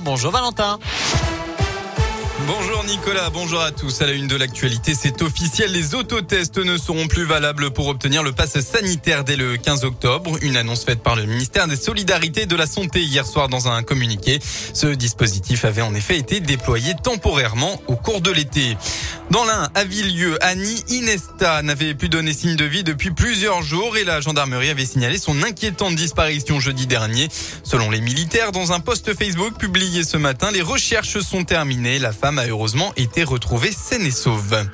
Bonjour Valentin. Bonjour Nicolas, bonjour à tous. À la une de l'actualité, c'est officiel, les autotests ne seront plus valables pour obtenir le pass sanitaire dès le 15 octobre. Une annonce faite par le ministère des Solidarités et de la Santé hier soir dans un communiqué. Ce dispositif avait en effet été déployé temporairement au cours de l'été. Dans l'un, à Villedieu, Annie Inesta n'avait plus donné signe de vie depuis plusieurs jours et la gendarmerie avait signalé son inquiétante disparition jeudi dernier. Selon les militaires, dans un post Facebook publié ce matin, les recherches sont terminées. La femme a heureusement été retrouvée saine et sauve.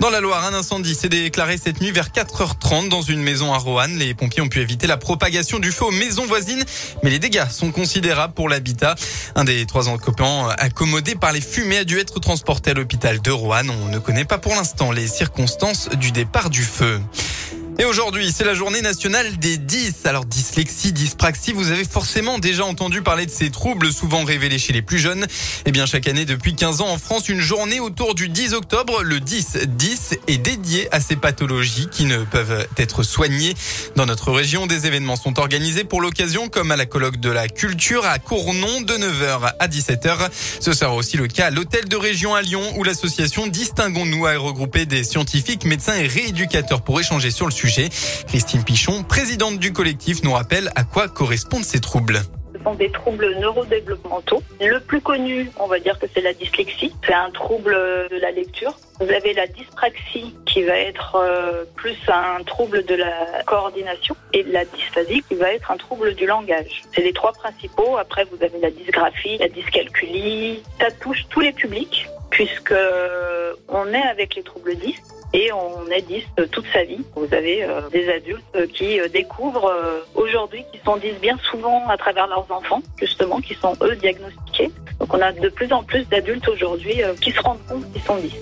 Dans la Loire, un incendie s'est déclaré cette nuit vers 4h30 dans une maison à Roanne. Les pompiers ont pu éviter la propagation du feu aux maisons voisines, mais les dégâts sont considérables pour l'habitat. Un des trois occupants accommodés par les fumées a dû être transporté à l'hôpital de Roanne. On ne connaît pas pour l'instant les circonstances du départ du feu. Et aujourd'hui, c'est la journée nationale des 10. Alors dyslexie, dyspraxie, vous avez forcément déjà entendu parler de ces troubles souvent révélés chez les plus jeunes. Eh bien, chaque année depuis 15 ans en France, une journée autour du 10 octobre, le 10-10 est dédié à ces pathologies qui ne peuvent être soignées. Dans notre région, des événements sont organisés pour l'occasion comme à la colloque de la culture à Cournon de 9h à 17h. Ce sera aussi le cas à l'hôtel de région à Lyon où l'association Distinguons-nous a regroupé des scientifiques, médecins et rééducateurs pour échanger sur le sujet Christine Pichon, présidente du collectif, nous rappelle à quoi correspondent ces troubles ce sont des troubles neurodéveloppementaux. Le plus connu, on va dire que c'est la dyslexie. C'est un trouble de la lecture. Vous avez la dyspraxie qui va être euh, plus un trouble de la coordination et la dysphasie qui va être un trouble du langage. C'est les trois principaux. Après, vous avez la dysgraphie, la dyscalculie. Ça touche tous les publics puisque on est avec les troubles 10 et on est 10 toute sa vie. Vous avez euh, des adultes qui euh, découvrent euh, aujourd'hui qu'ils sont 10 bien souvent à travers leurs enfants, justement, qui sont eux diagnostiqués. Donc on a de plus en plus d'adultes aujourd'hui qui se rendent compte qu'ils sont 10.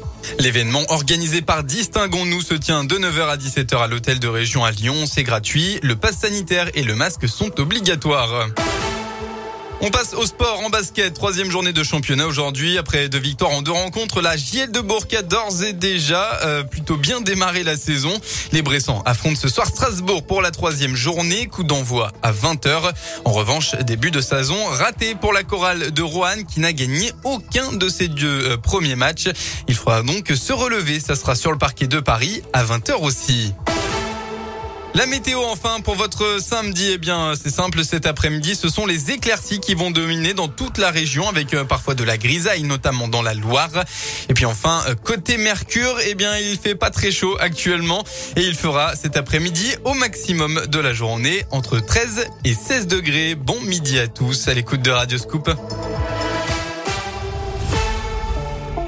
L'événement organisé par Distinguons-nous se tient de 9h à 17h à l'hôtel de région à Lyon. C'est gratuit. Le pass sanitaire et le masque sont obligatoires. On passe au sport en basket. Troisième journée de championnat aujourd'hui. Après deux victoires en deux rencontres, la JL de Bourg d'ores et déjà euh, plutôt bien démarré la saison. Les Bressans affrontent ce soir Strasbourg pour la troisième journée. Coup d'envoi à 20h. En revanche, début de saison raté pour la chorale de Roanne qui n'a gagné aucun de ses deux euh, premiers matchs. Il faudra donc se relever. Ça sera sur le parquet de Paris à 20h aussi. La météo enfin pour votre samedi, eh bien c'est simple cet après-midi, ce sont les éclaircies qui vont dominer dans toute la région avec euh, parfois de la grisaille notamment dans la Loire. Et puis enfin euh, côté Mercure, eh bien il fait pas très chaud actuellement et il fera cet après-midi au maximum de la journée entre 13 et 16 degrés. Bon midi à tous à l'écoute de Radio Scoop.